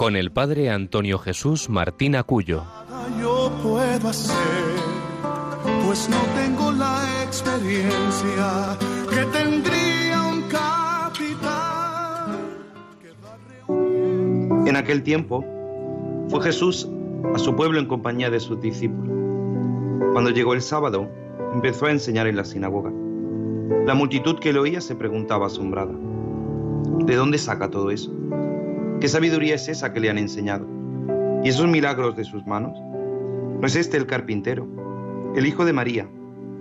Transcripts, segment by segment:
con el padre Antonio Jesús Martín Acuyo. Yo puedo hacer, pues no tengo la experiencia que tendría un capitán. En aquel tiempo fue Jesús a su pueblo en compañía de sus discípulos. Cuando llegó el sábado, empezó a enseñar en la sinagoga. La multitud que lo oía se preguntaba asombrada, ¿de dónde saca todo eso? ¿Qué sabiduría es esa que le han enseñado? ¿Y esos milagros de sus manos? ¿No es este el carpintero, el hijo de María,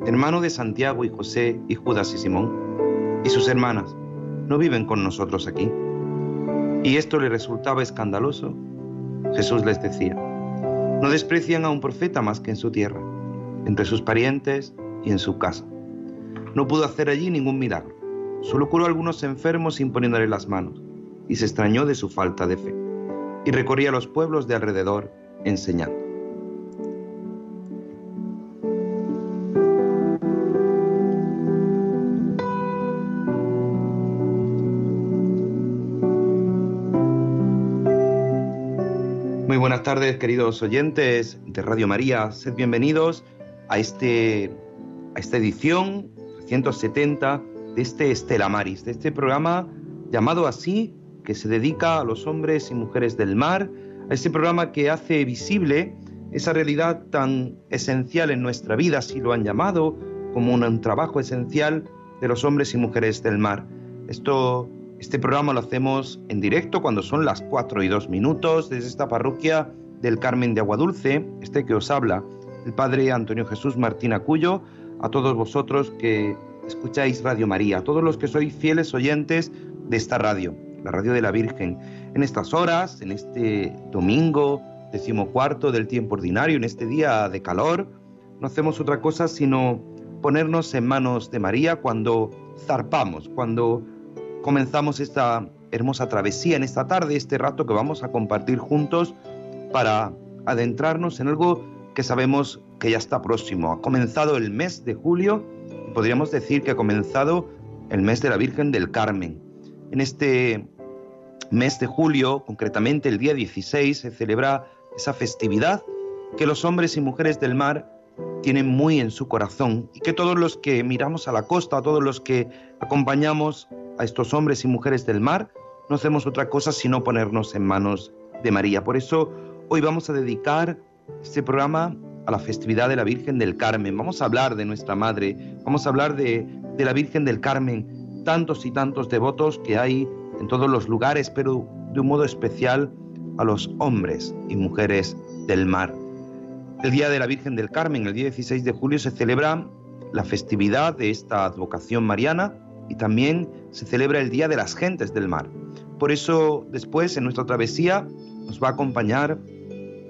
hermano de Santiago y José y Judas y Simón? ¿Y sus hermanas no viven con nosotros aquí? Y esto le resultaba escandaloso. Jesús les decía, no desprecian a un profeta más que en su tierra, entre sus parientes y en su casa. No pudo hacer allí ningún milagro, solo curó a algunos enfermos imponiéndole las manos, y se extrañó de su falta de fe, y recorría los pueblos de alrededor enseñando. Muy buenas tardes, queridos oyentes de Radio María. Sed bienvenidos a, este, a esta edición 170 de este Estela Maris, de este programa llamado así, que se dedica a los hombres y mujeres del mar, a este programa que hace visible esa realidad tan esencial en nuestra vida, así lo han llamado, como un, un trabajo esencial de los hombres y mujeres del mar. Esto este programa lo hacemos en directo cuando son las 4 y 2 minutos desde esta parroquia del Carmen de Aguadulce, este que os habla, el Padre Antonio Jesús Martín Acuyo, a todos vosotros que escucháis Radio María, a todos los que sois fieles oyentes de esta radio, la radio de la Virgen. En estas horas, en este domingo decimocuarto del tiempo ordinario, en este día de calor, no hacemos otra cosa sino ponernos en manos de María cuando zarpamos, cuando comenzamos esta hermosa travesía en esta tarde, este rato que vamos a compartir juntos para adentrarnos en algo que sabemos que ya está próximo. Ha comenzado el mes de julio y podríamos decir que ha comenzado el mes de la Virgen del Carmen. En este mes de julio, concretamente el día 16, se celebra esa festividad que los hombres y mujeres del mar tienen muy en su corazón y que todos los que miramos a la costa, todos los que acompañamos a estos hombres y mujeres del mar, no hacemos otra cosa sino ponernos en manos de María. Por eso hoy vamos a dedicar este programa a la festividad de la Virgen del Carmen. Vamos a hablar de nuestra Madre, vamos a hablar de, la Virgen del Carmen, tantos y tantos devotos que hay en todos los lugares, pero de un modo especial a los hombres y mujeres del mar. El Día de la Virgen del Carmen, el día 16 de julio, se celebra la festividad de esta advocación mariana y también se celebra el Día de las Gentes del Mar. Por eso después en nuestra travesía nos va a acompañar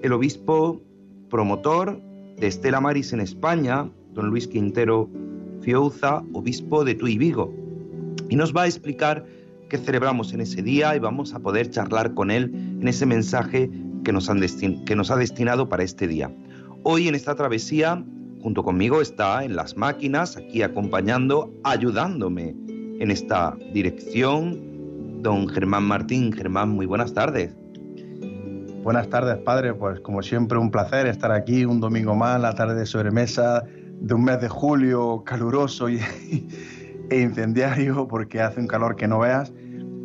el obispo promotor de Estela Maris en España, don Luis Quintero Fiouza, obispo de Tuy Vigo, y nos va a explicar qué celebramos en ese día y vamos a poder charlar con él en ese mensaje que nos, han que nos ha destinado para este día. Hoy en esta travesía, junto conmigo está en las máquinas, aquí acompañando, ayudándome en esta dirección, don Germán Martín. Germán, muy buenas tardes. Buenas tardes, padre. Pues como siempre, un placer estar aquí un domingo más, la tarde de sobremesa de un mes de julio caluroso y, e incendiario, porque hace un calor que no veas.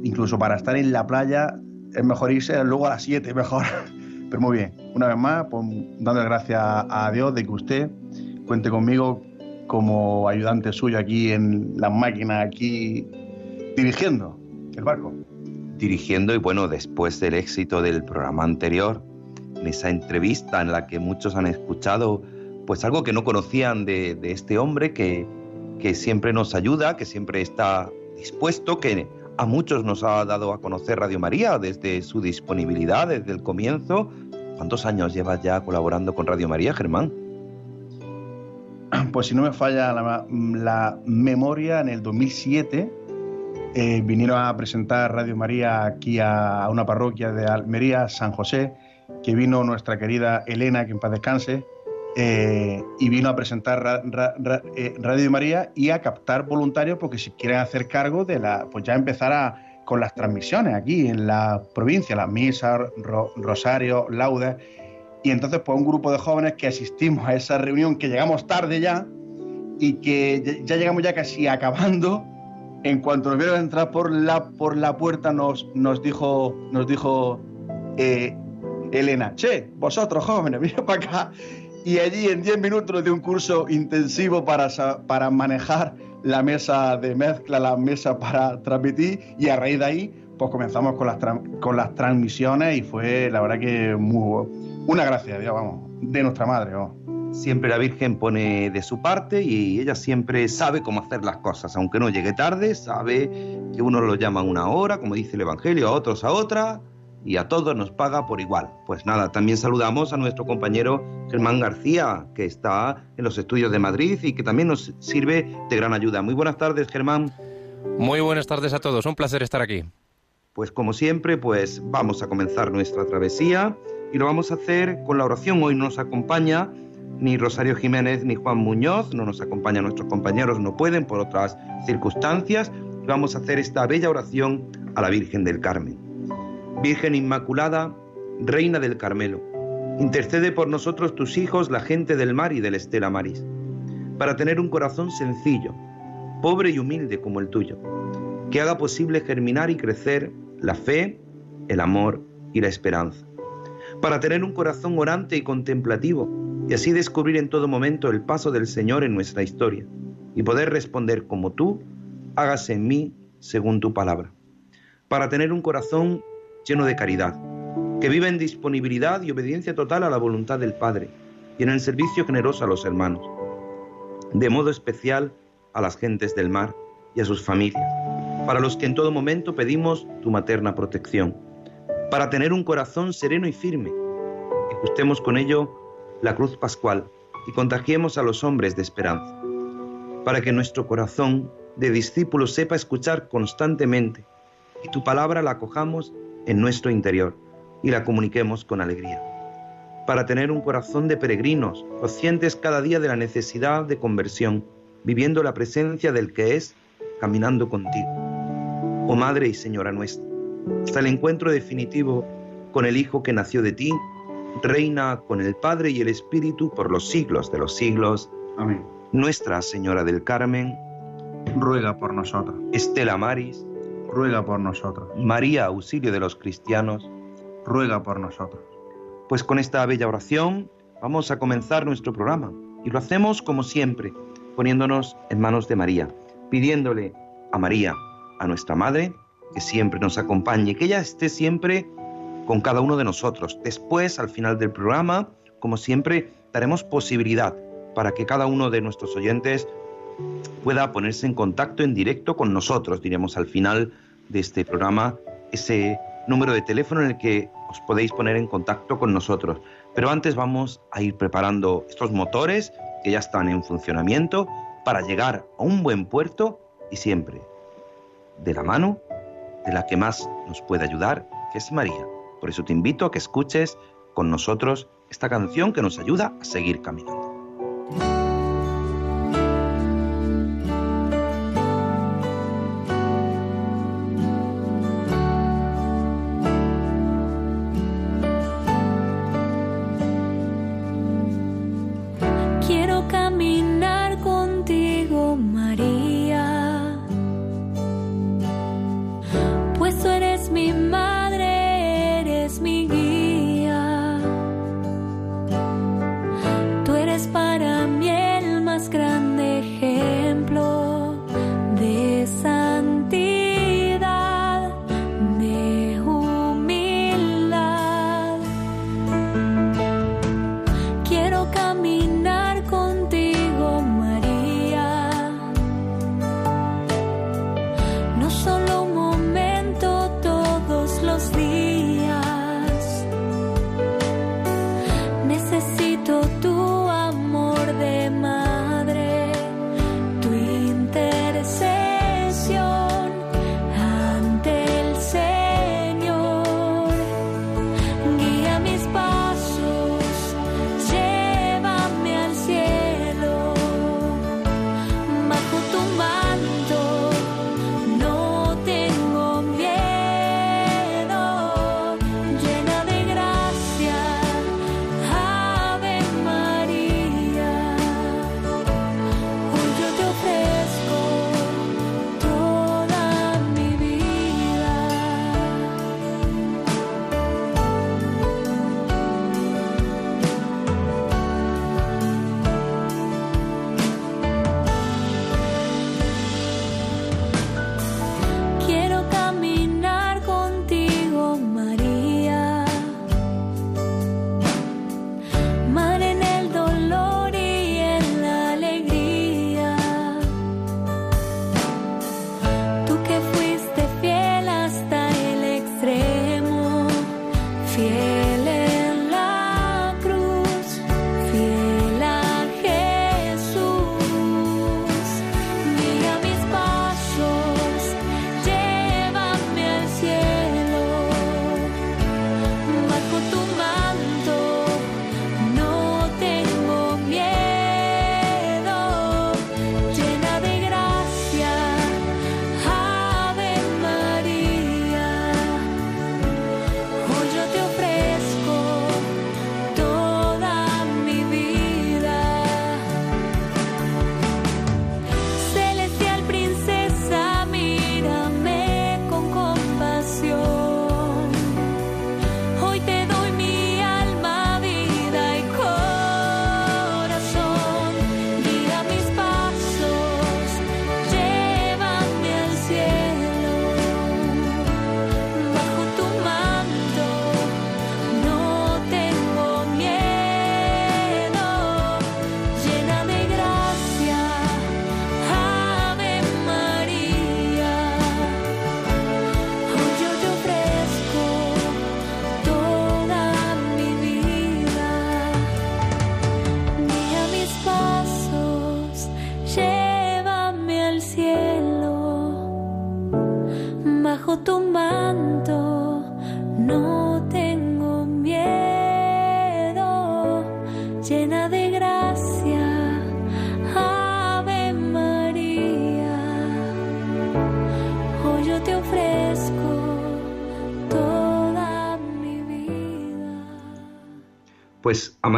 Incluso para estar en la playa es mejor irse luego a las 7, mejor. Pero muy bien, una vez más, pues, dándole gracias a Dios de que usted cuente conmigo como ayudante suyo aquí en las máquinas, aquí dirigiendo el barco. Dirigiendo y bueno, después del éxito del programa anterior, en esa entrevista en la que muchos han escuchado pues algo que no conocían de este hombre que, que siempre nos ayuda, que siempre está dispuesto, que A muchos nos ha dado a conocer Radio María desde su disponibilidad, desde el comienzo. ¿Cuántos años llevas ya colaborando con Radio María, Germán? Pues si no me falla la, memoria, en el 2007 eh, vinieron a presentar Radio María aquí a, una parroquia de Almería, San José, que vino nuestra querida Elena, que en paz descanse, eh, y vino a presentar eh, Radio María y a captar voluntarios porque si quieren hacer cargo de la, pues ya empezar con las transmisiones aquí en la provincia, las misas, Rosario, laudes. Y entonces pues un grupo de jóvenes que asistimos a esa reunión, que llegamos tarde ya y que ya llegamos ya casi acabando, en cuanto nos vieron entrar por la, por la puerta nos, nos dijo, nos dijo eh, Elena, che, vosotros jóvenes, mira para acá y allí en 10 minutos de un curso intensivo para, para manejar la mesa de mezcla, la mesa para transmitir y a raíz de ahí pues comenzamos con las, con las transmisiones y fue la verdad que muy una gracia, vamos, de nuestra madre. Siempre la Virgen pone de su parte y ella siempre sabe cómo hacer las cosas, aunque no llegue tarde, sabe que uno lo llama una hora, como dice el Evangelio, a otros a otra, y a todos nos paga por igual. Pues nada, también saludamos a nuestro compañero Germán García, que está en los estudios de Madrid y que también nos sirve de gran ayuda. Muy buenas tardes, Germán. Muy buenas tardes a todos, un placer estar aquí. Pues como siempre, pues vamos a comenzar nuestra travesía y lo vamos a hacer con la oración. Hoy no nos acompaña ni Rosario Jiménez ni Juan Muñoz, no nos acompañan nuestros compañeros, no pueden por otras circunstancias. vamos a hacer esta bella oración a la Virgen del Carmen. Virgen Inmaculada, Reina del Carmelo, intercede por nosotros tus hijos, la gente del mar y del Estela Maris, para tener un corazón sencillo, pobre y humilde como el tuyo, que haga posible germinar y crecer la fe, el amor y la esperanza, para tener un corazón orante y contemplativo, y así descubrir en todo momento el paso del Señor en nuestra historia, y poder responder como tú, hágase en mí según tu palabra, para tener un corazón lleno de caridad, que vive en disponibilidad y obediencia total a la voluntad del Padre y en el servicio generoso a los hermanos, de modo especial a las gentes del mar y a sus familias, para los que en todo momento pedimos tu materna protección, para tener un corazón sereno y firme, y gustemos con ello la cruz pascual y contagiemos a los hombres de esperanza, para que nuestro corazón de discípulos sepa escuchar constantemente y tu palabra la acojamos en nuestro interior y la comuniquemos con alegría. Para tener un corazón de peregrinos, conscientes cada día de la necesidad de conversión, viviendo la presencia del que es, caminando contigo. Oh Madre y Señora nuestra, hasta el encuentro definitivo con el Hijo que nació de ti, reina con el Padre y el Espíritu por los siglos de los siglos. Amén. Nuestra Señora del Carmen, ruega por nosotros. Estela Maris, ruega por nosotros. María, auxilio de los cristianos, ruega por nosotros. Pues con esta bella oración vamos a comenzar nuestro programa y lo hacemos como siempre, poniéndonos en manos de María, pidiéndole a María, a nuestra Madre, que siempre nos acompañe, que ella esté siempre con cada uno de nosotros. Después, al final del programa, como siempre, daremos posibilidad para que cada uno de nuestros oyentes pueda ponerse en contacto en directo con nosotros, diremos al final de este programa, ese número de teléfono en el que os podéis poner en contacto con nosotros. Pero antes vamos a ir preparando estos motores que ya están en funcionamiento para llegar a un buen puerto y siempre de la mano de la que más nos puede ayudar, que es María. Por eso te invito a que escuches con nosotros esta canción que nos ayuda a seguir caminando.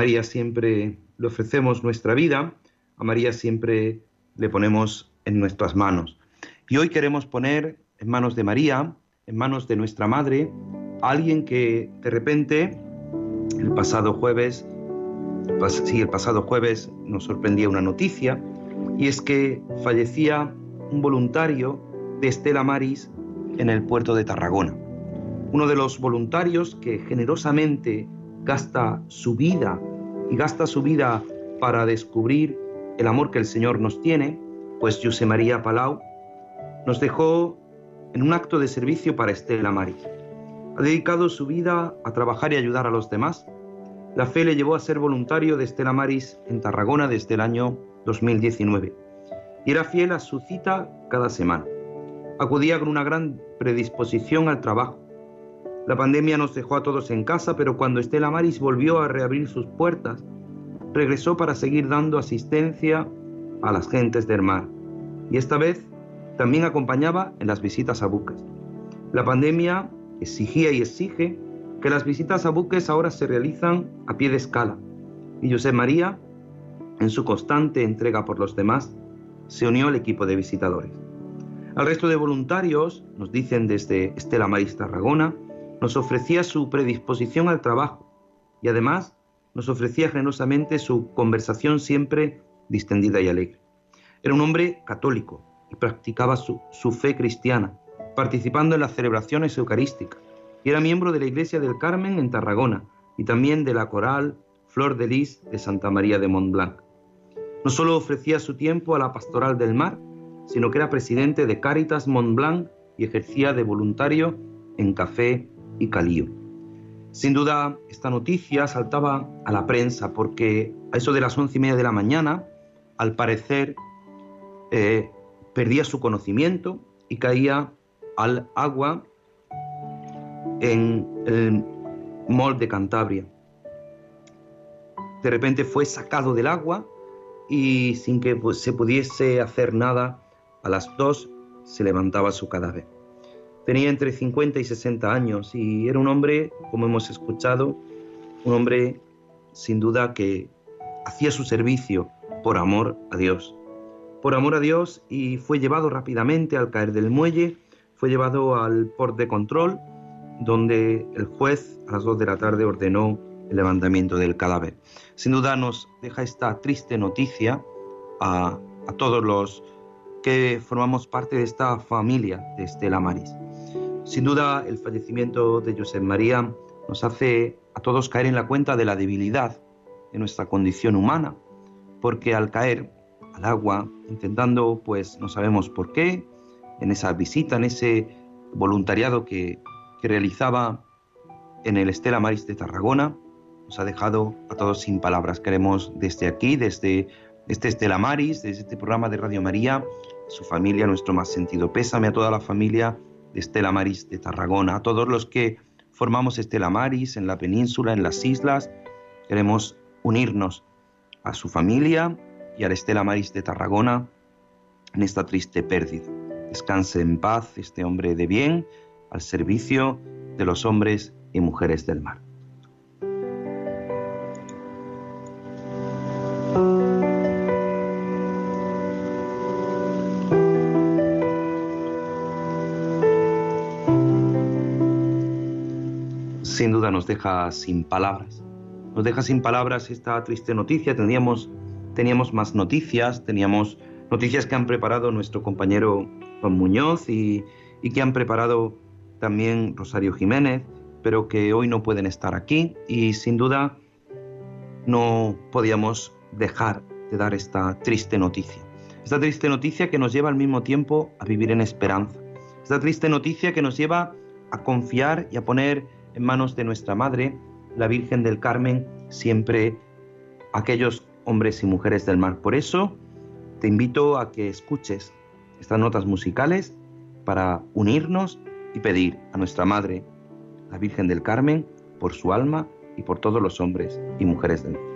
María siempre le ofrecemos nuestra vida, a María siempre le ponemos en nuestras manos. Y hoy queremos poner en manos de María, en manos de nuestra Madre, a alguien que de repente, el pasado jueves, sí, el pasado jueves nos sorprendía una noticia, y es que fallecía un voluntario de Estela Maris en el puerto de Tarragona. Uno de los voluntarios que generosamente gasta su vida y gasta su vida para descubrir el amor que el Señor nos tiene, pues José María Palau nos dejó en un acto de servicio para Estela Maris. Ha dedicado su vida a trabajar y ayudar a los demás. La fe le llevó a ser voluntario de Estela Maris en Tarragona desde el año 2019 y era fiel a su cita cada semana. Acudía con una gran predisposición al trabajo la pandemia nos dejó a todos en casa, pero cuando Estela Maris volvió a reabrir sus puertas, regresó para seguir dando asistencia a las gentes del mar. Y esta vez también acompañaba en las visitas a buques. La pandemia exigía y exige que las visitas a buques ahora se realizan a pie de escala. Y José María, en su constante entrega por los demás, se unió al equipo de visitadores. Al resto de voluntarios, nos dicen desde Estela Maris Tarragona, nos ofrecía su predisposición al trabajo y además nos ofrecía generosamente su conversación siempre distendida y alegre. Era un hombre católico y practicaba su, fe cristiana, participando en las celebraciones eucarísticas, y era miembro de la Iglesia del Carmen en Tarragona y también de la coral Flor de Lis de Santa María de Montblanc. No solo ofrecía su tiempo a la pastoral del mar, sino que era presidente de Caritas Montblanc y ejercía de voluntario en Café y Calío. Sin duda, esta noticia saltaba a la prensa porque a eso de las once y media de la mañana, al parecer, eh, perdía su conocimiento y caía al agua en el mall de Cantabria. De repente fue sacado del agua y sin que pues, se pudiese hacer nada, a las dos se levantaba su cadáver. Tenía entre 50 y 60 años y era un hombre, como hemos escuchado, un hombre sin duda que hacía su servicio por amor a Dios. Por amor a Dios y fue llevado rápidamente al caer del muelle, fue llevado al port de control, donde el juez a las 2 de la tarde ordenó el levantamiento del cadáver. Sin duda nos deja esta triste noticia a, a todos los que formamos parte de esta familia de Estela Maris. Sin duda, el fallecimiento de José María nos hace a todos caer en la cuenta de la debilidad de nuestra condición humana, porque al caer al agua, intentando, pues no sabemos por qué, en esa visita, en ese voluntariado que, realizaba en el Estela Maris de Tarragona. Nos ha dejado a todos sin palabras. Queremos desde aquí, desde este Estela Maris, desde este programa de Radio María, su familia, nuestro más sentido pésame a toda la familia Estela Maris de Tarragona, a todos los que formamos Estela Maris en la península, en las islas. Queremos unirnos a su familia y a la Estela Maris de Tarragona en esta triste pérdida. Descanse en paz este hombre de bien al servicio de los hombres y mujeres del mar. Nos deja sin palabras. Nos deja sin palabras esta triste noticia. Teníamos, teníamos más noticias, teníamos noticias que han preparado nuestro compañero Juan Muñoz y, y que han preparado también Rosario Jiménez, pero que hoy no pueden estar aquí y sin duda no podíamos dejar de dar esta triste noticia. Esta triste noticia que nos lleva al mismo tiempo a vivir en esperanza. Esta triste noticia que nos lleva a confiar y a poner en manos de nuestra Madre, la Virgen del Carmen, siempre aquellos hombres y mujeres del mar. Por eso te invito a que escuches estas notas musicales para unirnos y pedir a nuestra Madre, la Virgen del Carmen, por su alma y por todos los hombres y mujeres del mundo.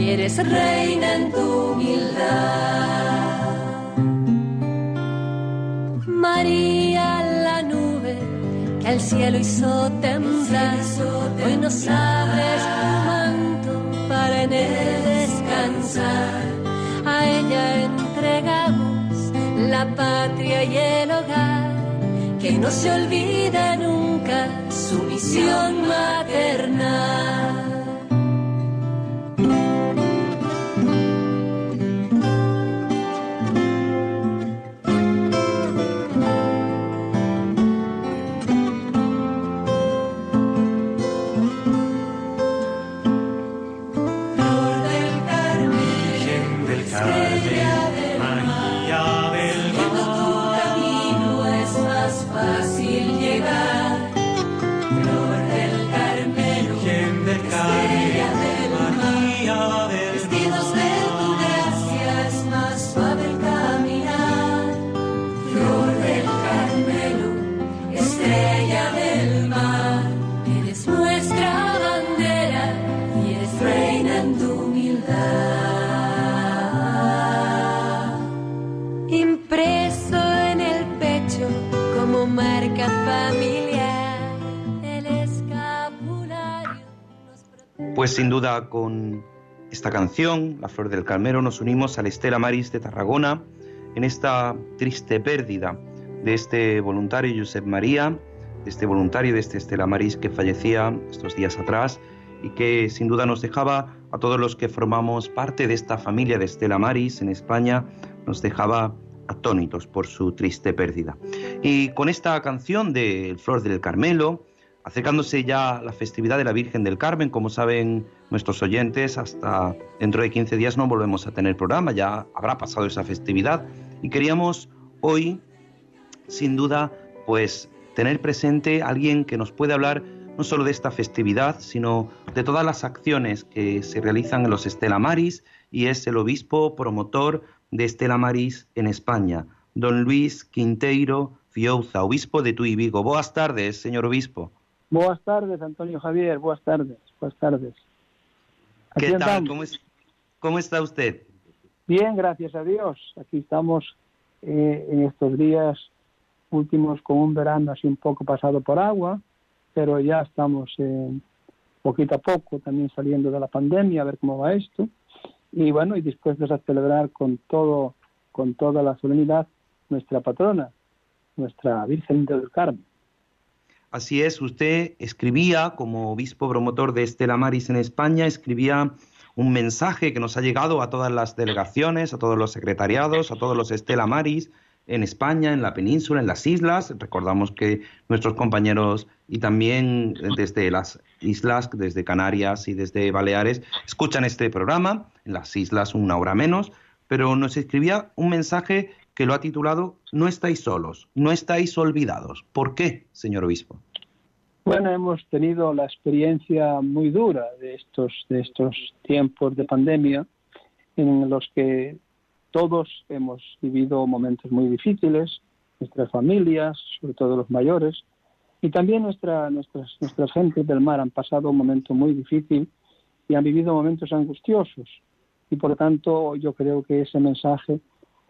y eres reina en tu humildad. María la nube que al cielo hizo temblar, hoy nos abres tu manto para en él descansar. A ella entregamos la patria y el hogar, que no se olvida nunca su misión maternal. Pues sin duda con esta canción, La Flor del Calmero, nos unimos a la Estela Maris de Tarragona en esta triste pérdida de este voluntario Josep María, de este voluntario, de este Estela Maris que fallecía estos días atrás y que sin duda nos dejaba a todos los que formamos parte de esta familia de Estela Maris en España, nos dejaba atónitos por su triste pérdida. Y con esta canción de El Flor del Carmelo, acercándose ya la festividad de la Virgen del Carmen, como saben nuestros oyentes, hasta dentro de 15 días no volvemos a tener programa, ya habrá pasado esa festividad y queríamos hoy, sin duda, pues tener presente a alguien que nos puede hablar no solo de esta festividad, sino de todas las acciones que se realizan en los Estela Maris y es el obispo promotor de Estela Maris en España, don Luis Quinteiro Fiouza, obispo de Tui Vigo. Buenas tardes, señor obispo. Buenas tardes, Antonio Javier. Buenas tardes. Buenas tardes. ¿Qué tal? ¿Cómo, está usted? Bien, gracias a Dios. Aquí estamos eh, en estos días últimos con un verano así un poco pasado por agua, pero ya estamos eh, poquito a poco también saliendo de la pandemia, a ver cómo va esto. Y bueno, y dispuestos a celebrar con todo, con toda la solemnidad nuestra patrona, nuestra Virgen del Carmen. Así es, usted escribía como obispo promotor de Estela Maris en España, escribía un mensaje que nos ha llegado a todas las delegaciones, a todos los secretariados, a todos los Estela Maris en España, en la península, en las islas. Recordamos que nuestros compañeros y también desde las islas, desde Canarias y desde Baleares, escuchan este programa, en las islas una hora menos, pero nos escribía un mensaje que lo ha titulado No estáis solos, no estáis olvidados. ¿Por qué, señor obispo? Bueno, hemos tenido la experiencia muy dura de estos, de estos tiempos de pandemia en los que todos hemos vivido momentos muy difíciles, nuestras familias, sobre todo los mayores, y también nuestra, nuestras, nuestras gentes del mar han pasado un momento muy difícil y han vivido momentos angustiosos. Y por tanto yo creo que ese mensaje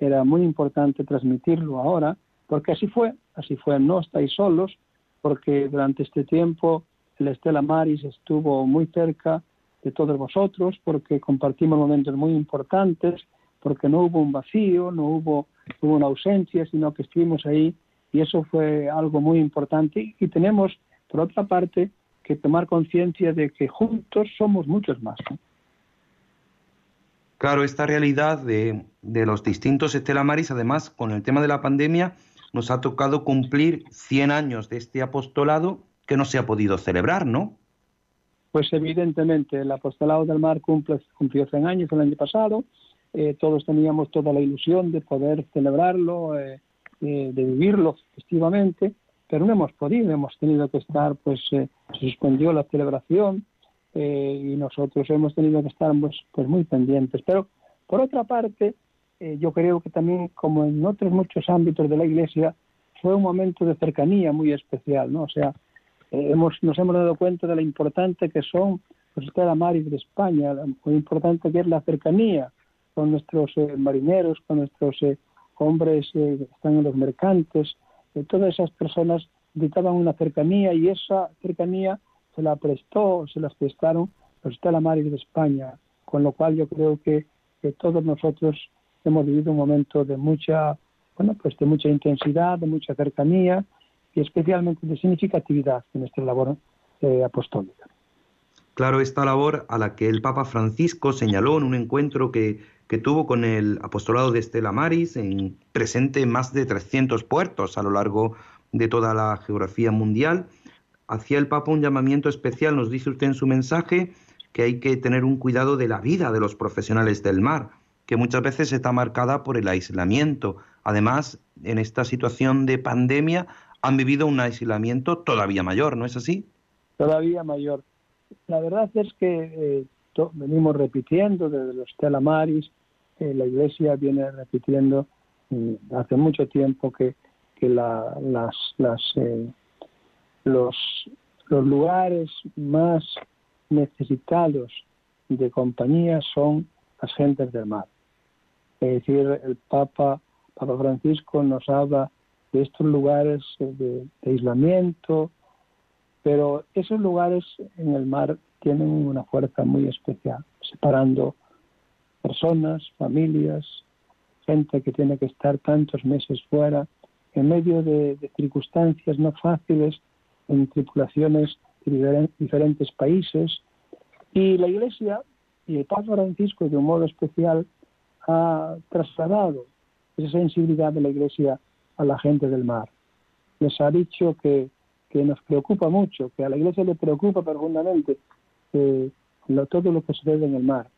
era muy importante transmitirlo ahora, porque así fue, así fue, no estáis solos, porque durante este tiempo el Estela Maris estuvo muy cerca de todos vosotros, porque compartimos momentos muy importantes, porque no hubo un vacío, no hubo, hubo una ausencia, sino que estuvimos ahí y eso fue algo muy importante y tenemos, por otra parte, que tomar conciencia de que juntos somos muchos más. Claro, esta realidad de, los distintos estelamaris, además, con el tema de la pandemia, nos ha tocado cumplir 100 años de este apostolado que no se ha podido celebrar, ¿no? Pues evidentemente, el apostolado del mar cumple, cumplió 100 años el año pasado, eh, todos teníamos toda la ilusión de poder celebrarlo, eh, eh, de vivirlo festivamente, pero no hemos podido, hemos tenido que estar, pues se suspendió la celebración, eh, y nosotros hemos tenido que estar pues, pues muy pendientes. Pero por otra parte, eh, yo creo que también, como en otros muchos ámbitos de la Iglesia, fue un momento de cercanía muy especial, ¿no? O sea, eh, hemos, nos hemos dado cuenta de lo importante que son pues, la Maris de España, lo importante que es la cercanía con nuestros marineros, con nuestros hombres que están en los mercantes, todas esas personas necesitaban una cercanía y esa cercanía se la prestó, se las prestaron los Stella Maris de España, con lo cual yo creo que, todos nosotros hemos vivido un momento de mucha, bueno, pues de mucha intensidad, de mucha cercanía y especialmente de significatividad en nuestra labor eh, apostólica. Claro, esta labor a la que el Papa Francisco señaló en un encuentro que, que tuvo con el apostolado de Estela Maris, en, presente en más de 300 puertos a lo largo de toda la geografía mundial, hacía el Papa un llamamiento especial, nos dice usted en su mensaje, que hay que tener un cuidado de la vida de los profesionales del mar, que muchas veces está marcada por el aislamiento. Además, en esta situación de pandemia han vivido un aislamiento todavía mayor, ¿no es así? Todavía mayor. La verdad es que eh, venimos repitiendo desde los telamaris, la Iglesia viene repitiendo mm, hace mucho tiempo que, que las, las eh, los, los lugares más necesitados de compañía son las gentes del mar. Es decir, el Papa, Papa Francisco nos habla de estos lugares de, aislamiento, pero esos lugares en el mar tienen una fuerza muy especial, separando personas, familias, gente que tiene que estar tantos meses fuera, en medio de circunstancias no fáciles, en tripulaciones de diferentes países. Y la Iglesia, y el Papa Francisco de un modo especial, ha trasladado esa sensibilidad de la Iglesia a la gente del mar. Les ha dicho que, que nos preocupa mucho, que a la Iglesia le preocupa profundamente eh, todo lo que sucede en el mar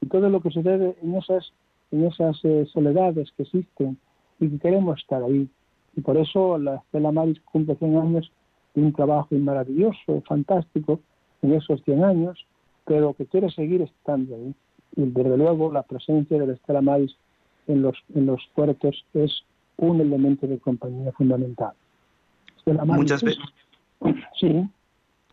y todo lo que sucede en esas, en esas eh, soledades que existen y que queremos estar ahí. Y por eso la Estela Maris cumple 100 años un trabajo maravilloso, fantástico, en esos 100 años, pero que quiere seguir estando ahí. Y desde luego la presencia de la Estela Maris en los, en los puertos es un elemento de compañía fundamental. Muchas veces. Sí.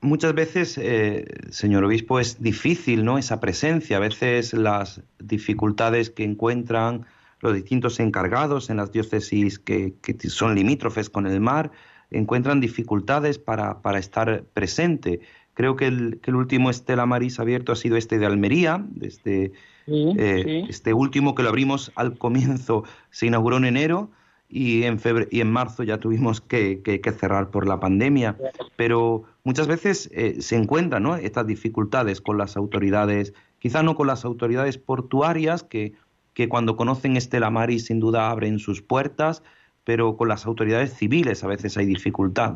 Muchas veces, eh, señor obispo, es difícil, ¿no? Esa presencia. A veces las dificultades que encuentran los distintos encargados en las diócesis que, son limítrofes con el mar encuentran dificultades para, para estar presente. Creo que el, que el, último Estela Maris abierto ha sido este de Almería, este, eh, este último que lo abrimos al comienzo, se inauguró en enero y en, y en marzo ya tuvimos que, que, cerrar por la pandemia. Pero muchas veces eh, se encuentran ¿no? estas dificultades con las autoridades, quizá no con las autoridades portuarias que que cuando conocen Estela Maris sin duda abren sus puertas, pero con las autoridades civiles a veces hay dificultad.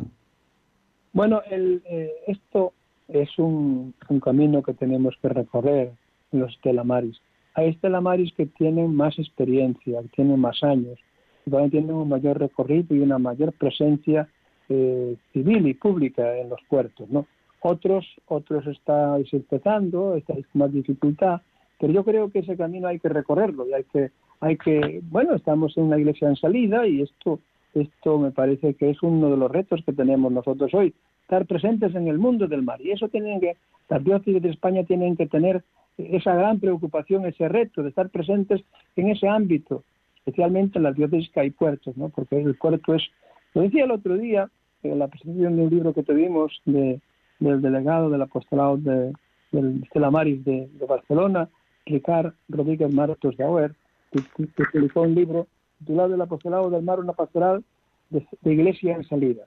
Bueno, eh, esto es un, camino que tenemos que recorrer en los Estela Maris. Hay Estela Maris que tienen más experiencia, que tienen más años, que tienen un mayor recorrido y una mayor presencia eh, civil y pública en los puertos, ¿no? Otros, otros estáis empezando, estáis con más dificultad, pero yo creo que ese camino hay que recorrerlo y hay que, hay que, bueno, estamos en una iglesia en salida y esto, esto me parece que es uno de los retos que tenemos nosotros hoy, estar presentes en el mundo del mar. Y eso tienen que, las diócesis de España tienen que tener esa gran preocupación, ese reto de estar presentes en ese ámbito, especialmente en las diócesis que hay puertos, ¿no? Porque el puerto es, lo decía el otro día, en la presentación de un libro que tuvimos de, del delegado del apostolado de, del Stella Maris de Barcelona, Ricard Rodríguez Martos de Auer, que, publicó un libro titulado El apostolado del mar, una pastoral de, iglesia en salida.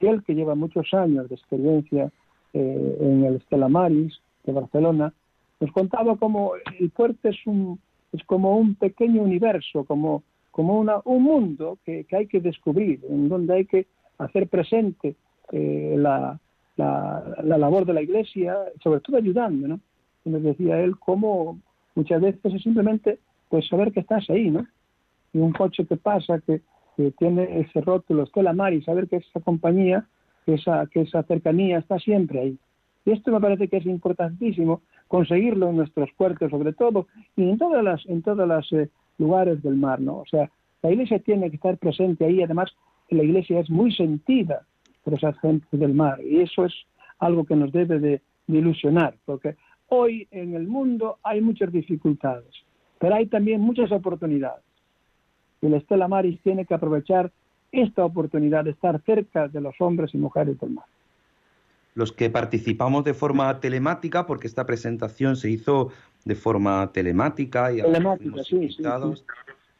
Él, que lleva muchos años de experiencia eh, en el Estela Maris de Barcelona, nos contaba cómo el puerto es, un, es como un pequeño universo, como, como una, un mundo que, hay que descubrir, en donde hay que hacer presente eh, la, la, la, labor de la iglesia, sobre todo ayudando, ¿no? nos decía él, cómo muchas veces es simplemente pues saber que estás ahí, ¿no? Y un coche que pasa, que, tiene ese rótulo Estela Mar y saber que esa compañía, que esa, que esa cercanía está siempre ahí. Y esto me parece que es importantísimo conseguirlo en nuestros puertos, sobre todo, y en todas las, en todos los eh, lugares del mar, ¿no? O sea, la iglesia tiene que estar presente ahí, además la iglesia es muy sentida por esas gentes del mar, y eso es algo que nos debe de ilusionar, porque Hoy en el mundo hay muchas dificultades, pero hay también muchas oportunidades. Y la Estela Maris tiene que aprovechar esta oportunidad de estar cerca de los hombres y mujeres del mar. Los que participamos de forma telemática, porque esta presentación se hizo de forma telemática y a la, que fuimos invitados,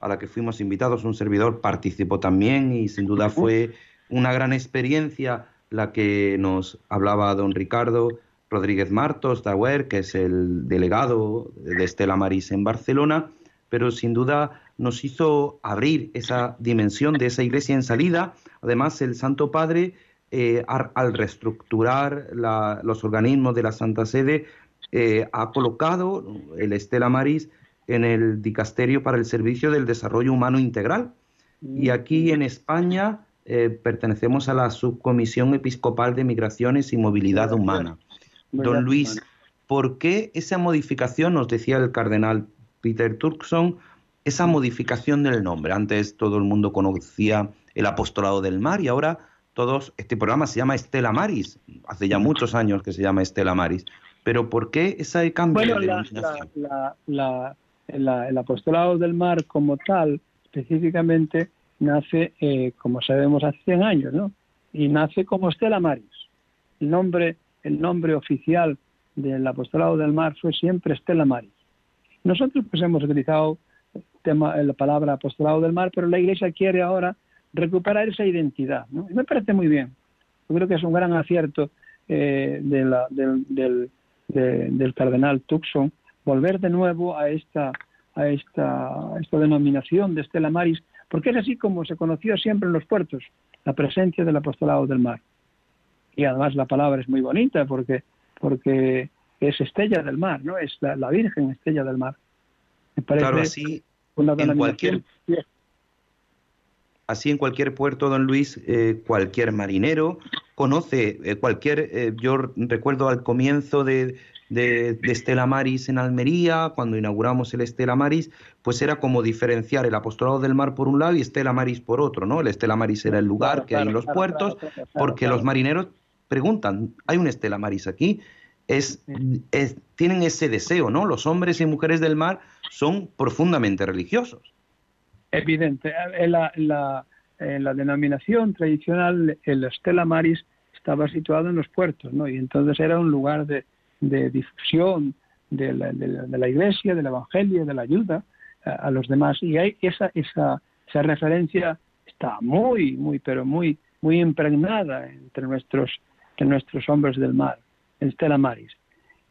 a la que fuimos invitados, un servidor participó también y sin duda fue una gran experiencia la que nos hablaba don Ricardo Rodríguez Martos Dauer, que es el delegado de Estela Maris en Barcelona, pero sin duda nos hizo abrir esa dimensión de esa iglesia en salida. Además, el Santo Padre, eh, al reestructurar los organismos de la Santa Sede, eh, ha colocado el Estela Maris en el Dicasterio para el Servicio del Desarrollo Humano Integral. Y aquí en España eh, pertenecemos a la Subcomisión Episcopal de Migraciones y Movilidad Humana. Don Luis, ¿por qué esa modificación, nos decía el cardenal Peter Turkson, esa modificación del nombre? Antes todo el mundo conocía el apostolado del mar y ahora todos, este programa se llama Estela Maris, hace ya muchos años que se llama Estela Maris, pero ¿por qué ese cambio de denominación? el apostolado del mar como tal, específicamente, nace, eh, como sabemos, hace 100 años, ¿no? Y nace como Estela Maris. El nombre el nombre oficial del apostolado del mar fue siempre Estela Maris. Nosotros pues hemos utilizado la palabra apostolado del mar, pero la Iglesia quiere ahora recuperar esa identidad. Y me parece muy bien. Yo creo que es un gran acierto eh, de la, del, del, del cardenal Tucson volver de nuevo a esta, a esta, a esta denominación de Estela Maris, porque es así como se conoció siempre en los puertos, la presencia del apostolado del mar. Y además la palabra es muy bonita porque, porque es estrella del mar, ¿no? Es la, la Virgen estrella del mar. Me parece claro, así, una en cualquier, así en cualquier puerto, don Luis, eh, cualquier marinero conoce eh, cualquier, eh, yo recuerdo al comienzo de, de, Estela Maris en Almería, cuando inauguramos el Estela Maris, pues era como diferenciar el apostolado del mar por un lado y Estela Maris por otro, ¿no? El Estela Maris era el lugar que hay en los puertos, porque los marineros preguntan, ¿hay un Estela Maris aquí? Es, tienen ese deseo, ¿no? Los hombres y mujeres del mar son profundamente religiosos. Evidente. En la, la, en la denominación tradicional, el Estela Maris estaba situado en los puertos, ¿no? Y entonces era un lugar de, de difusión de la, de, la, iglesia, del evangelio, de la ayuda a, los demás. Y hay esa, esa, esa referencia está muy, muy, pero muy, muy impregnada entre nuestros, entre nuestros hombres del mar, en Stella Maris.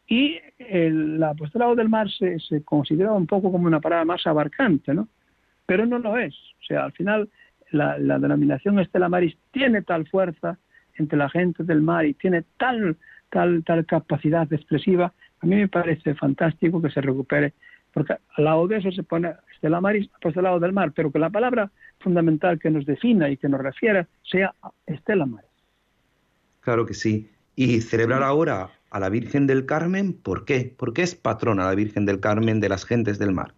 Y el apostolado del mar se, se considera un poco como una palabra más abarcante, ¿no? Pero no lo es. O sea, al final la, la denominación Estela Maris tiene tal fuerza entre la gente del mar y tiene tal tal, tal capacidad expresiva, a mí me parece fantástico que se recupere, porque al lado de eso se pone Estela Maris, pues al lado del mar, pero que la palabra fundamental que nos defina y que nos refiera sea Estela Maris. Claro que sí. Y celebrar ahora a la Virgen del Carmen, ¿por qué? ¿Por qué es patrona la Virgen del Carmen de las gentes del mar?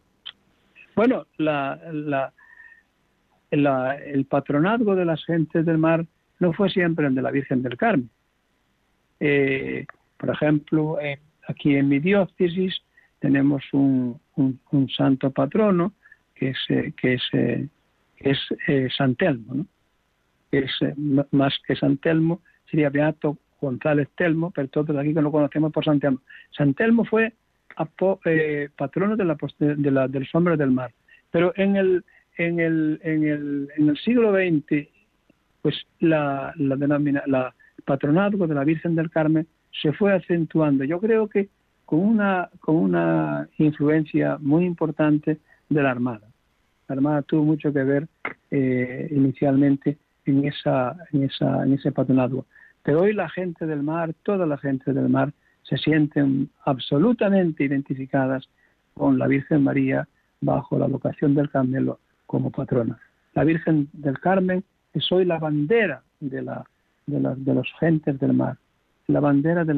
Bueno, la, la, el patronazgo de las gentes del mar no fue siempre el de la Virgen del Carmen. Eh, por ejemplo, aquí en mi diócesis tenemos un, santo patrono que es, eh, que es, eh, es San Telmo, ¿no? es más que San Telmo, sería Beato González Telmo, pero todos aquí que lo conocemos por San Telmo. San Telmo fue patrono de la, de la, del sombra del mar, pero en el, en el, en el, en el siglo XX, pues la, la, denomina, la, patronazgo de la Virgen del Carmen se fue acentuando. Yo creo que con una, con una influencia muy importante de la Armada. La Armada tuvo mucho que ver eh, inicialmente en, esa, en, esa, en ese patronazgo. Hoy la gente del mar, toda la gente del mar, se sienten absolutamente identificadas con la Virgen María bajo la vocación del Carmelo como patrona. La Virgen del Carmen es hoy la bandera de la los gentes del mar, la bandera de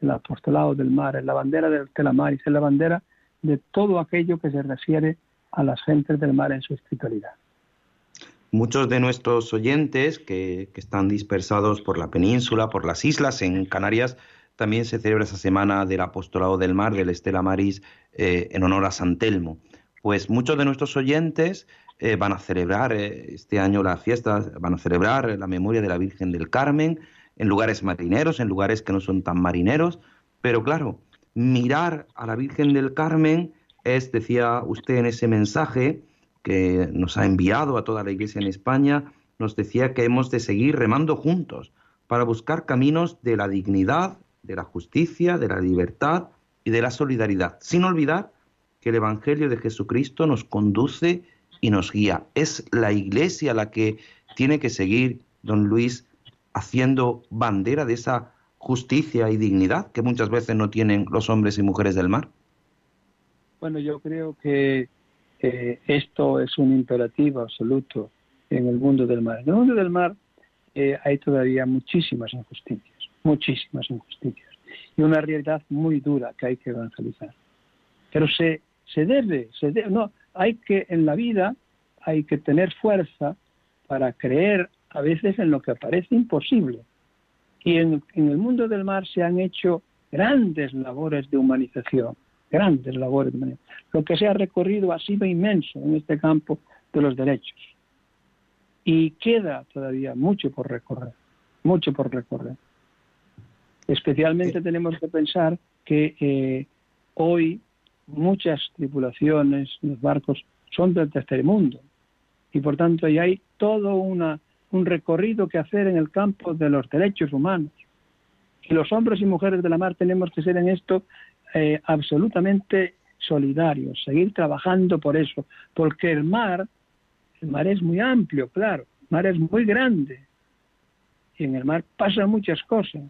del apostolado del mar, es la bandera del telamaris, es la bandera de todo aquello que se refiere a las gentes del mar en su espiritualidad. Muchos de nuestros oyentes que, están dispersados por la península, por las islas, en Canarias, también se celebra esa semana del apostolado del mar, del Estela Maris, eh, en honor a San Telmo. Pues muchos de nuestros oyentes eh, van a celebrar eh, este año las fiestas, van a celebrar la memoria de la Virgen del Carmen en lugares marineros, en lugares que no son tan marineros, pero claro, mirar a la Virgen del Carmen es, decía usted en ese mensaje que nos ha enviado a toda la Iglesia en España, nos decía que hemos de seguir remando juntos para buscar caminos de la dignidad, de la justicia, de la libertad y de la solidaridad, sin olvidar que el Evangelio de Jesucristo nos conduce y nos guía. Es la Iglesia la que tiene que seguir, don Luis, haciendo bandera de esa justicia y dignidad que muchas veces no tienen los hombres y mujeres del mar. Bueno, yo creo que esto es un imperativo absoluto en el mundo del mar. En el mundo del mar eh, hay todavía muchísimas injusticias, muchísimas injusticias, y una realidad muy dura que hay que evangelizar. Pero se, se debe, se debe, no, hay que, en la vida, hay que tener fuerza para creer a veces en lo que parece imposible. Y en, el mundo del mar se han hecho grandes labores de humanización, grandes labores. Lo que se ha recorrido ha sido inmenso en este campo de los derechos. Y queda todavía mucho por recorrer, mucho por recorrer. Especialmente tenemos que pensar que eh, hoy muchas tripulaciones, los barcos, son del tercer mundo. Y por tanto ahí hay toda una, un recorrido que hacer en el campo de los derechos humanos. Y los hombres y mujeres de la mar tenemos que ser en esto eh, absolutamente solidarios, seguir trabajando por eso, porque el mar, el mar es muy amplio, claro, el mar es muy grande y en el mar pasan muchas cosas.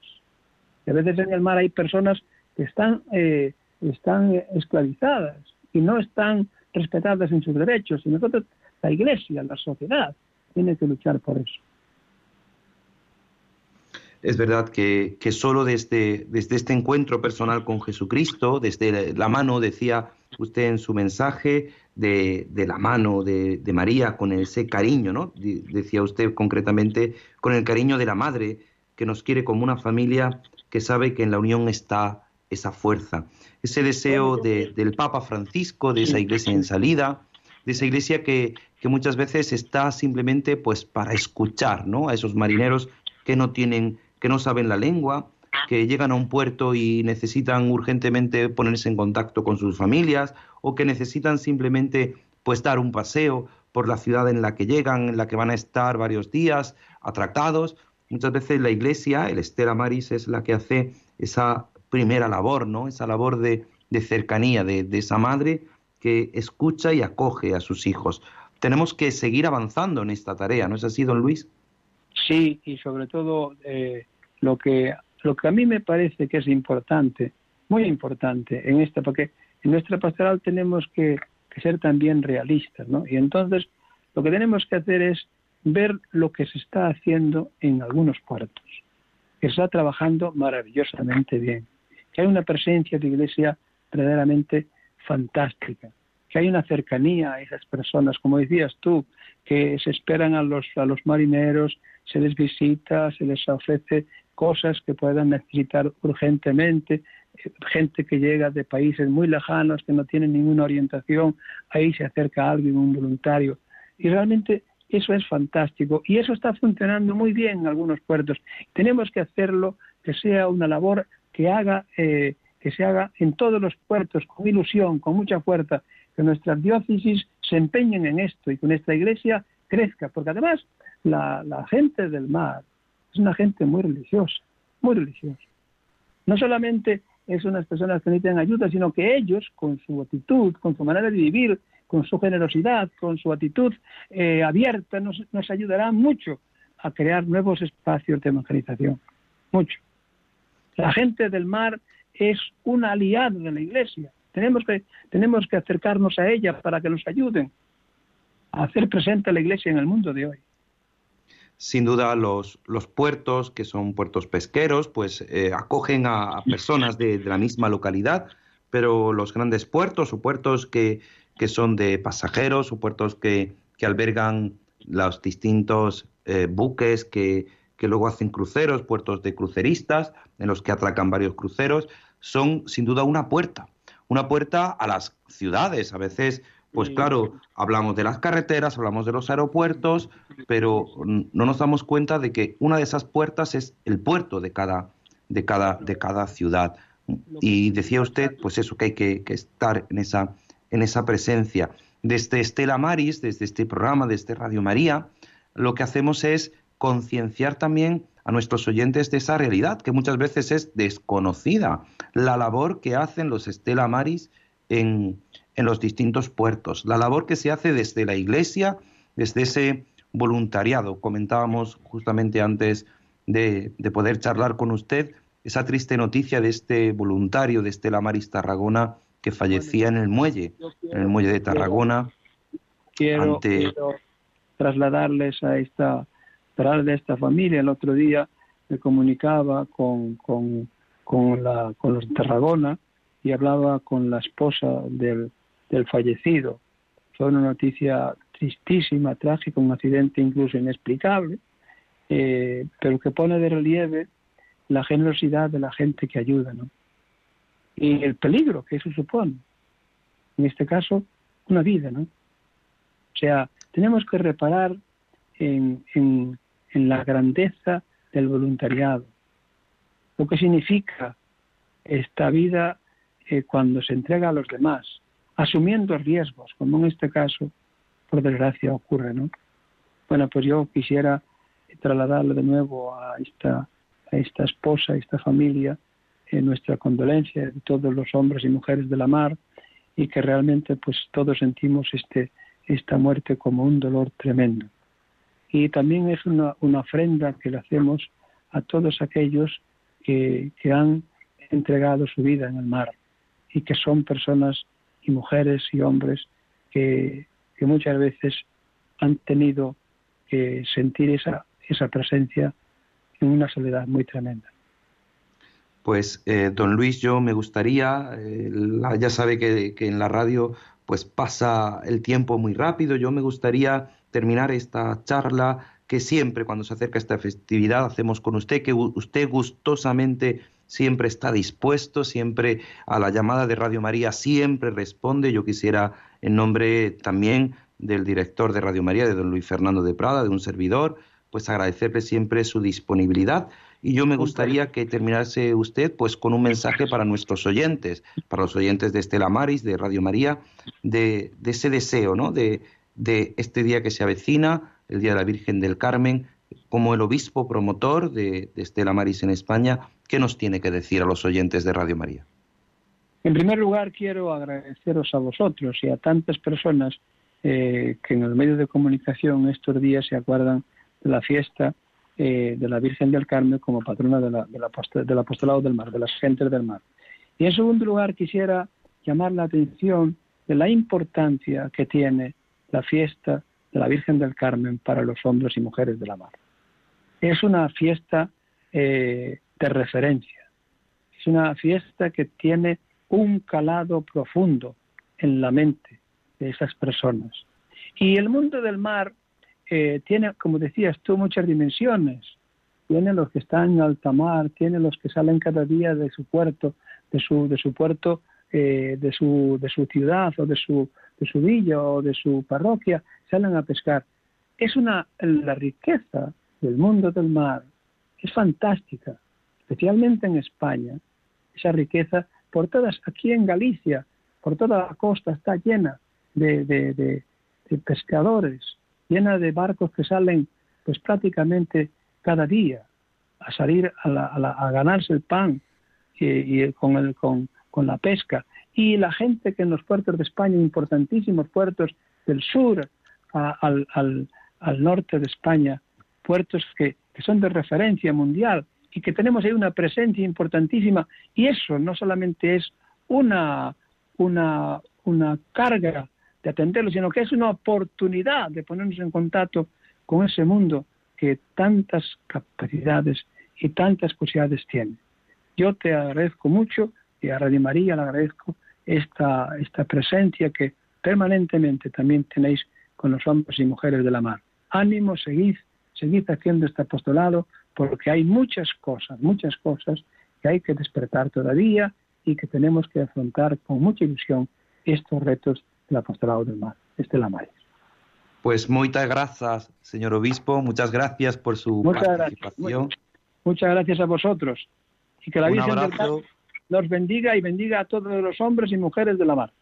Y a veces en el mar hay personas que están, eh, están esclavizadas y no están respetadas en sus derechos. Y nosotros, la Iglesia, la sociedad, tiene que luchar por eso. Es verdad que, solo desde, desde este encuentro personal con Jesucristo, desde la mano, decía usted en su mensaje, de, de la mano de, María, con ese cariño, ¿no? Decía usted concretamente, con el cariño de la madre, que nos quiere como una familia que sabe que en la unión está esa fuerza. Ese deseo de, del Papa Francisco, de esa iglesia en salida, de esa iglesia que, que muchas veces está simplemente pues para escuchar ¿no? a esos marineros que no tienen, que no saben la lengua, que llegan a un puerto y necesitan urgentemente ponerse en contacto con sus familias o que necesitan simplemente pues dar un paseo por la ciudad en la que llegan, en la que van a estar varios días atracados. Muchas veces la iglesia, el Estela Maris, es la que hace esa primera labor, ¿no? Esa labor de, cercanía de esa madre que escucha y acoge a sus hijos tenemos que seguir avanzando en esta tarea, ¿no es así, don Luis? Sí, y sobre todo eh, lo que lo que a mí me parece que es importante, muy importante en esta, porque en nuestra pastoral tenemos que, ser también realistas, ¿no? Y entonces lo que tenemos que hacer es ver lo que se está haciendo en algunos puertos, que se está trabajando maravillosamente bien, que hay una presencia de iglesia verdaderamente fantástica que hay una cercanía a esas personas, como decías tú, que se esperan a los, a los marineros, se les visita, se les ofrece cosas que puedan necesitar urgentemente, gente que llega de países muy lejanos, que no tienen ninguna orientación, ahí se acerca alguien, un voluntario. Y realmente eso es fantástico y eso está funcionando muy bien en algunos puertos. Tenemos que hacerlo, que sea una labor que haga, eh, que se haga en todos los puertos con ilusión, con mucha fuerza que nuestras diócesis se empeñen en esto y que nuestra iglesia crezca, porque además la, gente del mar es una gente muy religiosa, muy religiosa. No solamente es unas personas que necesitan ayuda, sino que ellos, con su actitud, con su manera de vivir, con su generosidad, con su actitud eh, abierta, nos, nos ayudarán mucho a crear nuevos espacios de evangelización. Mucho. La gente del mar es un aliado de la Iglesia. Tenemos que, tenemos que acercarnos a ella para que nos ayuden a hacer presente a la Iglesia en el mundo de hoy. Sin duda, los, los puertos, que son puertos pesqueros, pues eh, acogen a, personas de, de, la misma localidad, pero los grandes puertos o puertos que, que son de pasajeros o puertos que, que albergan los distintos eh, buques que, que luego hacen cruceros, puertos de cruceristas, en los que atracan varios cruceros, son sin duda una puerta, una puerta a las ciudades. A veces, pues claro, hablamos de las carreteras, hablamos de los aeropuertos, pero no nos damos cuenta de que una de esas puertas es el puerto de cada, de cada, de cada ciudad. Y decía usted, pues eso, que hay que, que estar en esa, en esa presencia. Desde Estela Maris, desde este programa, desde Radio María, lo que hacemos es concienciar también a nuestros oyentes de esa realidad que muchas veces es desconocida, la labor que hacen los Estela Maris en, en los distintos puertos, la labor que se hace desde la Iglesia, desde ese voluntariado. Comentábamos justamente antes de, de, poder charlar con usted esa triste noticia de este voluntario de Estela Maris Tarragona que fallecía en el muelle, en el muelle de Tarragona. Quiero, ante... quiero trasladarles a esta de esta familia. El otro día me comunicaba con, con, con, la, con los Tarragona y hablaba con la esposa del, del fallecido. Fue una noticia tristísima, trágica, un accidente incluso inexplicable, eh, pero que pone de relieve la generosidad de la gente que ayuda, ¿no? Y el peligro que eso supone. En este caso, una vida, ¿no? O sea, tenemos que reparar en, en, en la grandeza del voluntariado, lo que significa esta vida eh, cuando se entrega a los demás, asumiendo riesgos, como en este caso, por desgracia, ocurre, ¿no? Bueno, pues yo quisiera trasladarle de nuevo a esta, a esta esposa, a esta familia, eh, nuestra condolencia de todos los hombres y mujeres de la mar y que realmente pues todos sentimos este, esta muerte como un dolor tremendo. Y también es una, una ofrenda que le hacemos a todos aquellos que, han entregado su vida en el mar y que son personas y mujeres y hombres que, que muchas veces han tenido que sentir esa, esa presencia en una soledad muy tremenda. Pues, eh, don Luis, yo me gustaría, eh, ya sabe que, que, en la radio pues pasa el tiempo muy rápido, yo me gustaría terminar esta charla que siempre cuando se acerca esta festividad hacemos con usted, que usted gustosamente siempre está dispuesto, siempre a la llamada de Radio María, siempre responde. Yo quisiera, en nombre también del director de Radio María, de don Luis Fernando de Prada, de un servidor, pues agradecerle siempre su disponibilidad. Y yo me gustaría que terminase usted pues con un mensaje para nuestros oyentes, para los oyentes de Estela Maris, de Radio María, de, ese deseo, ¿no? De, de este día que se avecina, el Día de la Virgen del Carmen, como el obispo promotor de, de Estela Maris en España, ¿qué nos tiene que decir a los oyentes de Radio María? En primer lugar, quiero agradeceros a vosotros y a tantas personas eh, que en los medios de comunicación estos días se acuerdan de la fiesta eh, de la Virgen del Carmen como patrona de la, del apostolado del mar, de las gentes del mar. Y en segundo lugar, quisiera llamar la atención de la importancia que tiene la fiesta de la Virgen del Carmen para los hombres y mujeres de la mar. Es una fiesta eh, de referencia, es una fiesta que tiene un calado profundo en la mente de esas personas. Y el mundo del mar eh, tiene, como decías tú, muchas dimensiones. Tiene los que están en alta mar, tiene los que salen cada día de su puerto, de su, de su puerto, eh, de, su, de su ciudad o de su, de su villa o de su parroquia, salen a pescar. Es una, la riqueza del mundo del mar es fantástica, especialmente en España. Esa riqueza por todas, aquí en Galicia, por toda la costa está llena de, de, pescadores, llena de barcos que salen pues prácticamente cada día a salir a, a, ganarse el pan y, con, el, con, con, la pesca. Y la gente que en los puertos de España, importantísimos puertos del sur al, al, al, norte de España, puertos que, que son de referencia mundial y que tenemos ahí una presencia importantísima. Y eso no solamente es una, una, una carga de atenderlo, sino que es una oportunidad de ponernos en contacto con ese mundo que tantas capacidades y tantas posibilidades tiene. Yo te agradezco mucho y a Radio María le agradezco esta, esta presencia que permanentemente también tenéis con los hombres y mujeres de la mar. Ánimo, seguid, seguid haciendo este apostolado, porque hay muchas cosas, muchas cosas que hay que despertar todavía y que tenemos que afrontar con mucha ilusión estos retos del apostolado del mar, este la Maris. Pues muchas gracias, señor obispo, muchas gracias por su participación. muchas gracias a vosotros y que la Virgen del Nos bendiga y bendiga a todos los hombres y mujeres de la mar.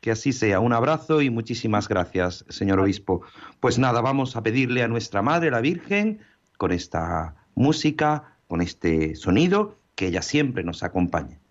Que así sea. Un abrazo y muchísimas gracias, señor obispo. Pues nada, vamos a pedirle a nuestra Madre, la Virgen, con esta música, con este sonido, que ella siempre nos acompañe.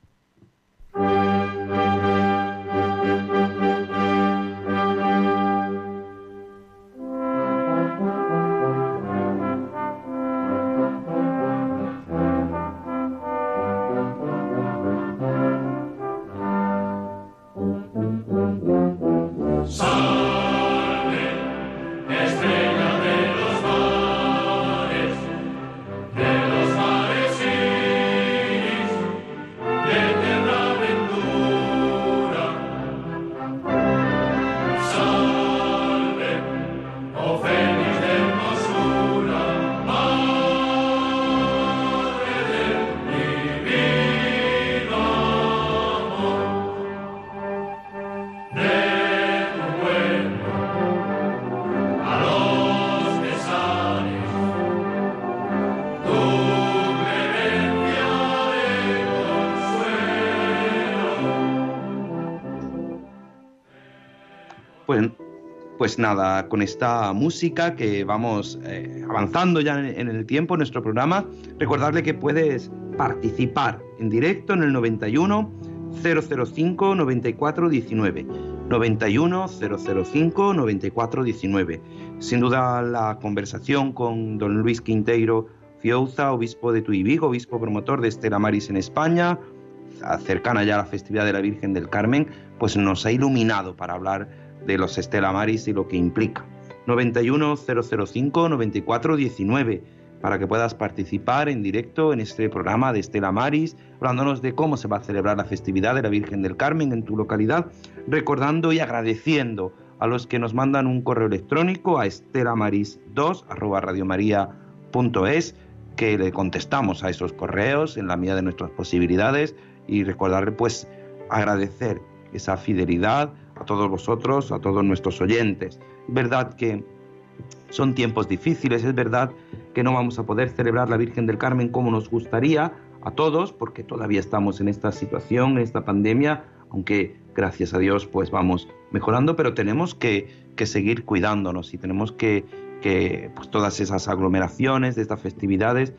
Pues nada, con esta música que vamos eh, avanzando ya en, el tiempo nuestro programa, recordarle que puedes participar en directo en el 91 005 94 19. 91 005 94 19. Sin duda la conversación con don Luis Quinteiro Fiouza, obispo de Tuibigo, obispo promotor de Estela Maris en España, cercana ya a la festividad de la Virgen del Carmen, pues nos ha iluminado para hablar de los Estela Maris y lo que implica. 91 005 94 19 para que puedas participar en directo en este programa de Estela Maris, hablándonos de cómo se va a celebrar la festividad de la Virgen del Carmen en tu localidad, recordando y agradeciendo a los que nos mandan un correo electrónico a estelamaris2 que le contestamos a esos correos en la medida de nuestras posibilidades y recordar pues agradecer esa fidelidad a todos vosotros, a todos nuestros oyentes. Es verdad que son tiempos difíciles, es verdad que no vamos a poder celebrar la Virgen del Carmen como nos gustaría a todos, porque todavía estamos en esta situación, en esta pandemia, aunque gracias a Dios pues vamos mejorando, pero tenemos que, que seguir cuidándonos y tenemos que, que pues todas esas aglomeraciones de estas festividades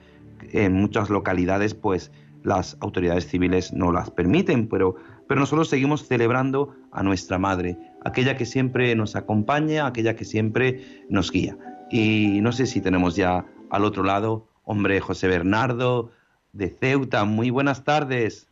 en muchas localidades pues las autoridades civiles no las permiten, pero, pero nosotros seguimos celebrando a nuestra Madre, aquella que siempre nos acompaña, aquella que siempre nos guía. Y no sé si tenemos ya al otro lado, hombre, José Bernardo de Ceuta. Muy buenas tardes.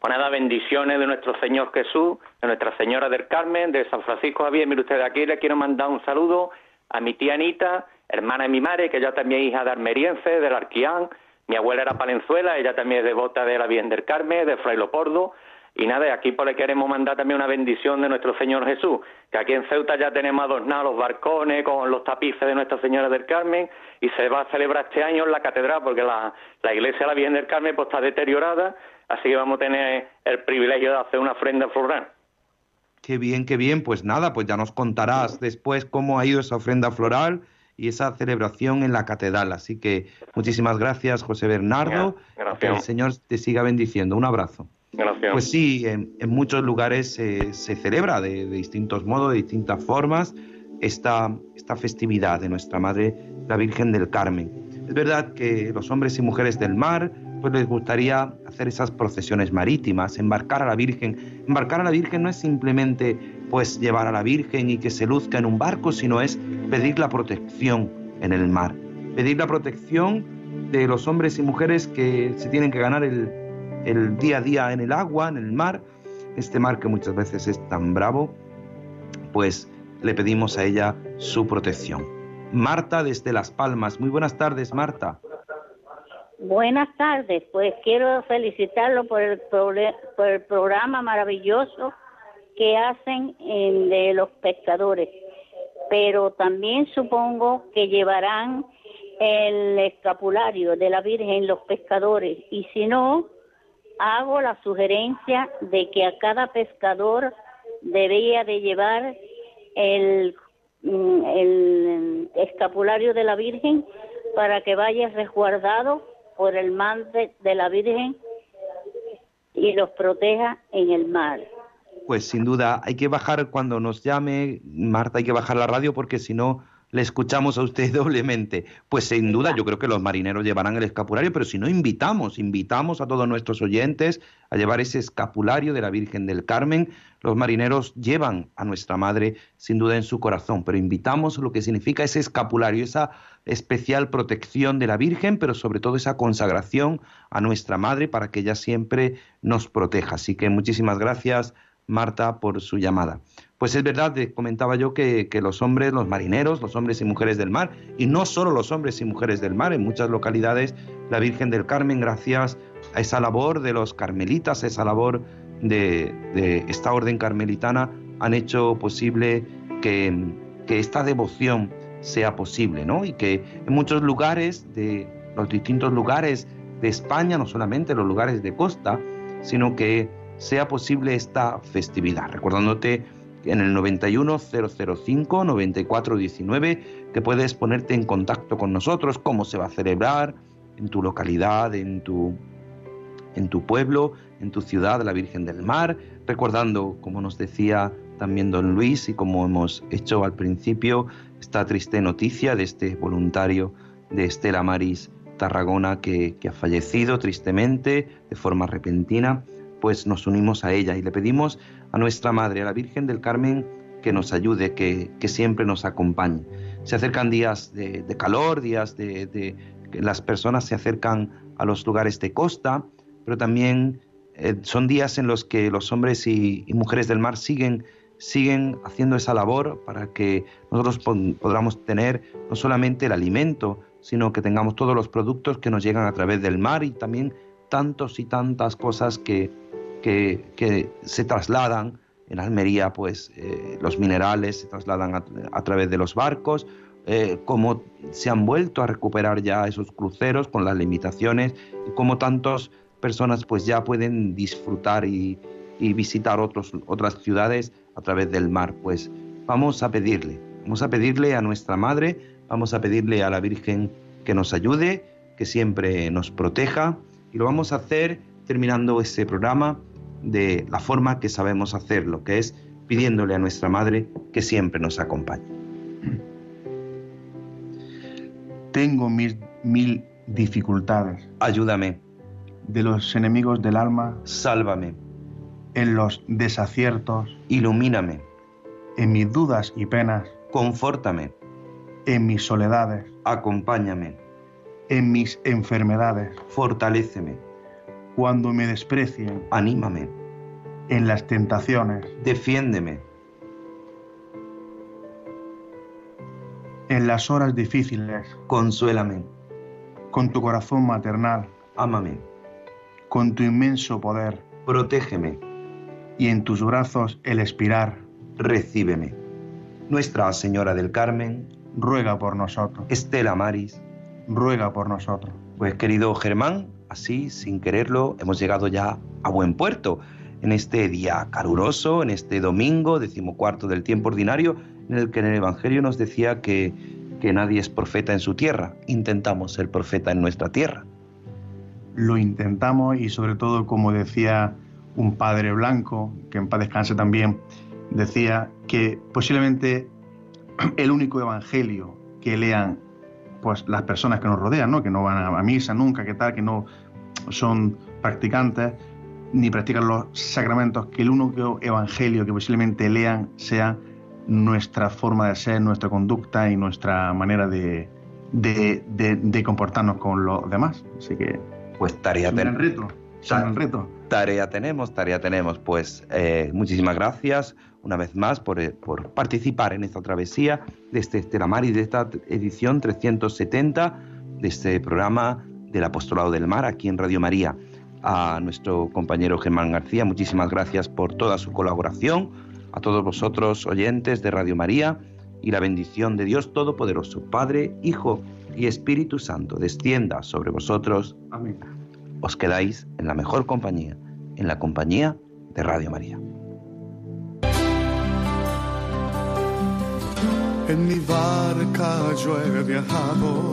Pues nada, bendiciones de nuestro Señor Jesús, de Nuestra Señora del Carmen, de San Francisco Javier. Mire usted, aquí le quiero mandar un saludo a mi tía Anita, hermana de mi madre, que ya también es hija de Armeriense, del Arquián. Mi abuela era Palenzuela, ella también es devota de la Virgen del Carmen, de Fray Lopordo. Y nada, aquí pues le queremos mandar también una bendición de nuestro Señor Jesús, que aquí en Ceuta ya tenemos adornados los barcones con los tapices de Nuestra Señora del Carmen y se va a celebrar este año en la catedral porque la, la iglesia de la Virgen del Carmen pues está deteriorada, así que vamos a tener el privilegio de hacer una ofrenda floral. Qué bien, qué bien. Pues nada, pues ya nos contarás después cómo ha ido esa ofrenda floral y esa celebración en la catedral. Así que muchísimas gracias, José Bernardo. Que el Señor te siga bendiciendo. Un abrazo. Pues sí, en, muchos lugares se celebra de, distintos modos, de distintas formas, esta, esta festividad de nuestra Madre, la Virgen del Carmen. Es verdad que los hombres y mujeres del mar, pues les gustaría hacer esas procesiones marítimas, embarcar a la Virgen. Embarcar a la Virgen no es simplemente pues llevar a la Virgen y que se luzca en un barco, sino es pedir la protección en el mar. Pedir la protección de los hombres y mujeres que se tienen que ganar el, el día a día en el agua, en el mar, este mar que muchas veces es tan bravo, pues le pedimos a ella su protección. Marta desde Las Palmas. Muy buenas tardes, Marta. Buenas tardes, pues quiero felicitarlo por el, por programa maravilloso que hacen de los pescadores, pero también supongo que llevarán el escapulario de la Virgen los pescadores y si no, hago la sugerencia de que a cada pescador debería de llevar el, mm, el escapulario de la Virgen para que vaya resguardado por el mante de la Virgen y los proteja en el mar. Pues sin duda, hay que bajar cuando nos llame, Marta, hay que bajar la radio porque si no le escuchamos a usted doblemente. Pues sin duda yo creo que los marineros llevarán el escapulario, pero si no invitamos, invitamos a todos nuestros oyentes a llevar ese escapulario de la Virgen del Carmen. Los marineros llevan a nuestra Madre sin duda en su corazón, pero invitamos lo que significa ese escapulario, esa especial protección de la Virgen, pero sobre todo esa consagración a nuestra Madre para que ella siempre nos proteja. Así que muchísimas gracias, Marta, por su llamada. Pues es verdad, comentaba yo que, los hombres, los marineros, los hombres y mujeres del mar, y no solo los hombres y mujeres del mar, en muchas localidades la Virgen del Carmen, gracias a esa labor de los carmelitas, esa labor de, esta orden carmelitana, han hecho posible que, que esta devoción sea posible, ¿no? Y que en muchos lugares de los distintos lugares de España, no solamente los lugares de costa, sino que sea posible esta festividad. Recordándote en el 91005 9419 que puedes ponerte en contacto con nosotros, cómo se va a celebrar en tu localidad, en tu, en tu pueblo, en tu ciudad, la Virgen del Mar, recordando, como nos decía también don Luis y como hemos hecho al principio, esta triste noticia de este voluntario de Estela Maris Tarragona que, ha fallecido tristemente de forma repentina, pues nos unimos a ella y le pedimos a nuestra Madre, a la Virgen del Carmen, que nos ayude, que, siempre nos acompañe. Se acercan días de, calor, días de, que las personas se acercan a los lugares de costa, pero también eh, son días en los que los hombres y, mujeres del mar siguen, siguen haciendo esa labor para que nosotros podamos tener no solamente el alimento, sino que tengamos todos los productos que nos llegan a través del mar y también tantos y tantas cosas que, que, se trasladan. En Almería, pues eh, los minerales se trasladan a, través de los barcos, eh, cómo se han vuelto a recuperar ya esos cruceros con las limitaciones. Y cómo tantas personas pues ya pueden disfrutar y, y visitar otros, otras ciudades a través del mar. Pues vamos a pedirle, vamos a pedirle a nuestra Madre, Vamos a pedirle a la Virgen que nos ayude, que siempre nos proteja. Y lo vamos a hacer terminando este programa de la forma que sabemos hacerlo, que es pidiéndole a nuestra Madre que siempre nos acompañe. Tengo mis mil dificultades. Ayúdame. De los enemigos del alma. Sálvame. En los desaciertos. Ilumíname. En mis dudas y penas. Confórtame en mis soledades. Acompáñame. En mis enfermedades. Fortaléceme. Cuando me desprecien. Anímame. En las tentaciones. Defiéndeme. En las horas difíciles. Consuélame. Con tu corazón maternal. Ámame. Con tu inmenso poder. Protégeme. Y en tus brazos el expirar. Recíbeme. Nuestra Señora del Carmen, ruega por nosotros. Estela Maris, ruega por nosotros. Pues querido Germán, así sin quererlo hemos llegado ya a buen puerto en este día caluroso, en este domingo, decimocuarto del tiempo ordinario, en el que en el Evangelio nos decía que, que nadie es profeta en su tierra. Intentamos ser profeta en nuestra tierra. Lo intentamos y sobre todo, como decía un padre blanco, que en paz descanse también, decía que posiblemente el único evangelio que lean pues las personas que nos rodean, ¿no? que no van a misa nunca, que tal, que no son practicantes ni practican los sacramentos, que el único evangelio que posiblemente lean sea nuestra forma de ser, nuestra conducta y nuestra manera de, de, comportarnos con los demás. Así que... Pues tarea tenemos. reto. reto. Tarea tenemos, tarea tenemos. Pues eh, muchísimas gracias una vez más eh, por, participar en esta travesía de este Estelamar y de esta edición 370 de este programa del Apostolado del Mar aquí en Radio María. A nuestro compañero Germán García, muchísimas gracias por toda su colaboración. A todos vosotros oyentes de Radio María y la bendición de Dios Todopoderoso, Padre, Hijo y Espíritu Santo, descienda sobre vosotros. Amén. Os quedáis en la mejor compañía, en la compañía de Radio María. En mi barca yo he viajado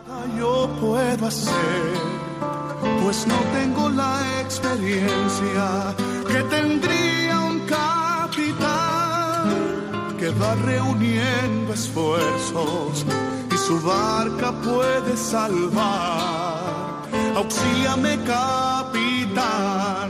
Puedo hacer, pues no tengo la experiencia que tendría un capitán que va reuniendo esfuerzos y su barca puede salvar. Auxíliame, capitán